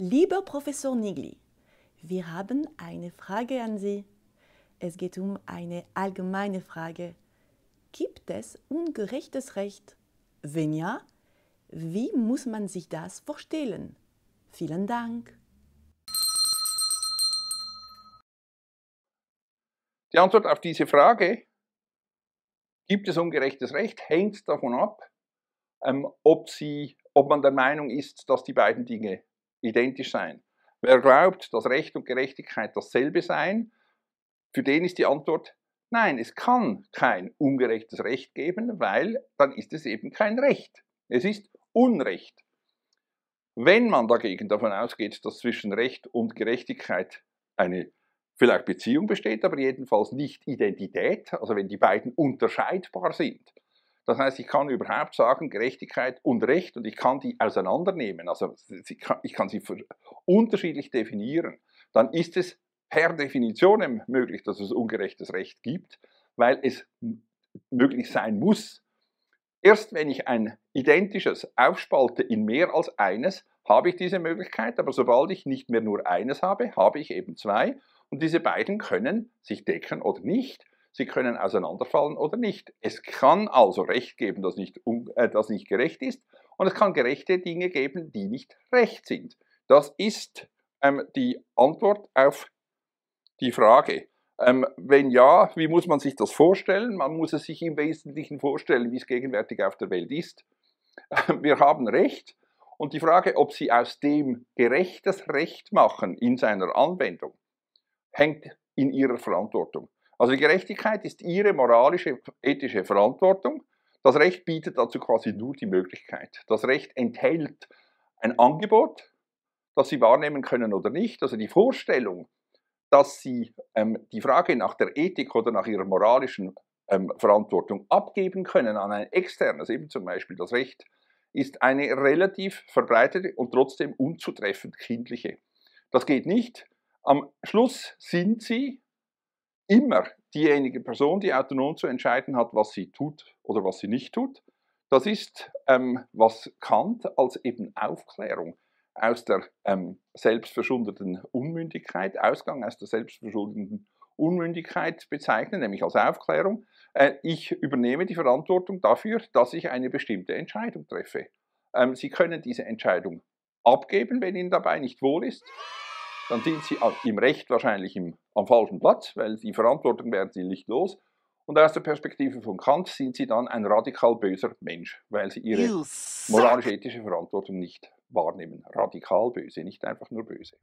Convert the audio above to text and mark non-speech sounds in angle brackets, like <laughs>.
Lieber Professor Nigli, wir haben eine Frage an Sie. Es geht um eine allgemeine Frage. Gibt es ungerechtes Recht? Wenn ja, wie muss man sich das vorstellen? Vielen Dank. Die Antwort auf diese Frage, gibt es ungerechtes Recht, hängt davon ab, ähm, ob, sie, ob man der Meinung ist, dass die beiden Dinge identisch seien. Wer glaubt, dass Recht und Gerechtigkeit dasselbe seien, für den ist die Antwort nein, es kann kein ungerechtes Recht geben, weil dann ist es eben kein Recht. Es ist Unrecht. Wenn man dagegen davon ausgeht, dass zwischen Recht und Gerechtigkeit eine vielleicht Beziehung besteht, aber jedenfalls nicht Identität, also wenn die beiden unterscheidbar sind. Das heißt, ich kann überhaupt sagen, Gerechtigkeit und Recht und ich kann die auseinandernehmen, also ich kann sie unterschiedlich definieren. Dann ist es per Definition möglich, dass es ungerechtes Recht gibt, weil es möglich sein muss. Erst wenn ich ein identisches aufspalte in mehr als eines, habe ich diese Möglichkeit, aber sobald ich nicht mehr nur eines habe, habe ich eben zwei und diese beiden können sich decken oder nicht. Sie können auseinanderfallen oder nicht. Es kann also Recht geben, das nicht, äh, das nicht gerecht ist, und es kann gerechte Dinge geben, die nicht recht sind. Das ist ähm, die Antwort auf die Frage. Ähm, wenn ja, wie muss man sich das vorstellen? Man muss es sich im Wesentlichen vorstellen, wie es gegenwärtig auf der Welt ist. <laughs> Wir haben Recht und die Frage, ob Sie aus dem gerechtes Recht machen in seiner Anwendung, hängt in ihrer Verantwortung. Also die Gerechtigkeit ist ihre moralische, ethische Verantwortung. Das Recht bietet dazu quasi nur die Möglichkeit. Das Recht enthält ein Angebot, das sie wahrnehmen können oder nicht. Also die Vorstellung, dass sie ähm, die Frage nach der Ethik oder nach ihrer moralischen ähm, Verantwortung abgeben können an ein externes, eben zum Beispiel das Recht, ist eine relativ verbreitete und trotzdem unzutreffend kindliche. Das geht nicht, am Schluss sind sie immer diejenige Person, die autonom zu entscheiden hat, was sie tut oder was sie nicht tut. Das ist, ähm, was Kant als eben Aufklärung aus der ähm, selbstverschuldeten Unmündigkeit, Ausgang aus der selbstverschuldeten Unmündigkeit bezeichnet, nämlich als Aufklärung. Äh, ich übernehme die Verantwortung dafür, dass ich eine bestimmte Entscheidung treffe. Ähm, sie können diese Entscheidung abgeben, wenn Ihnen dabei nicht wohl ist dann sind sie im Recht wahrscheinlich im, am falschen Platz, weil die Verantwortung werden sie nicht los. Und aus der Perspektive von Kant sind sie dann ein radikal böser Mensch, weil sie ihre moralisch-ethische Verantwortung nicht wahrnehmen. Radikal böse, nicht einfach nur böse.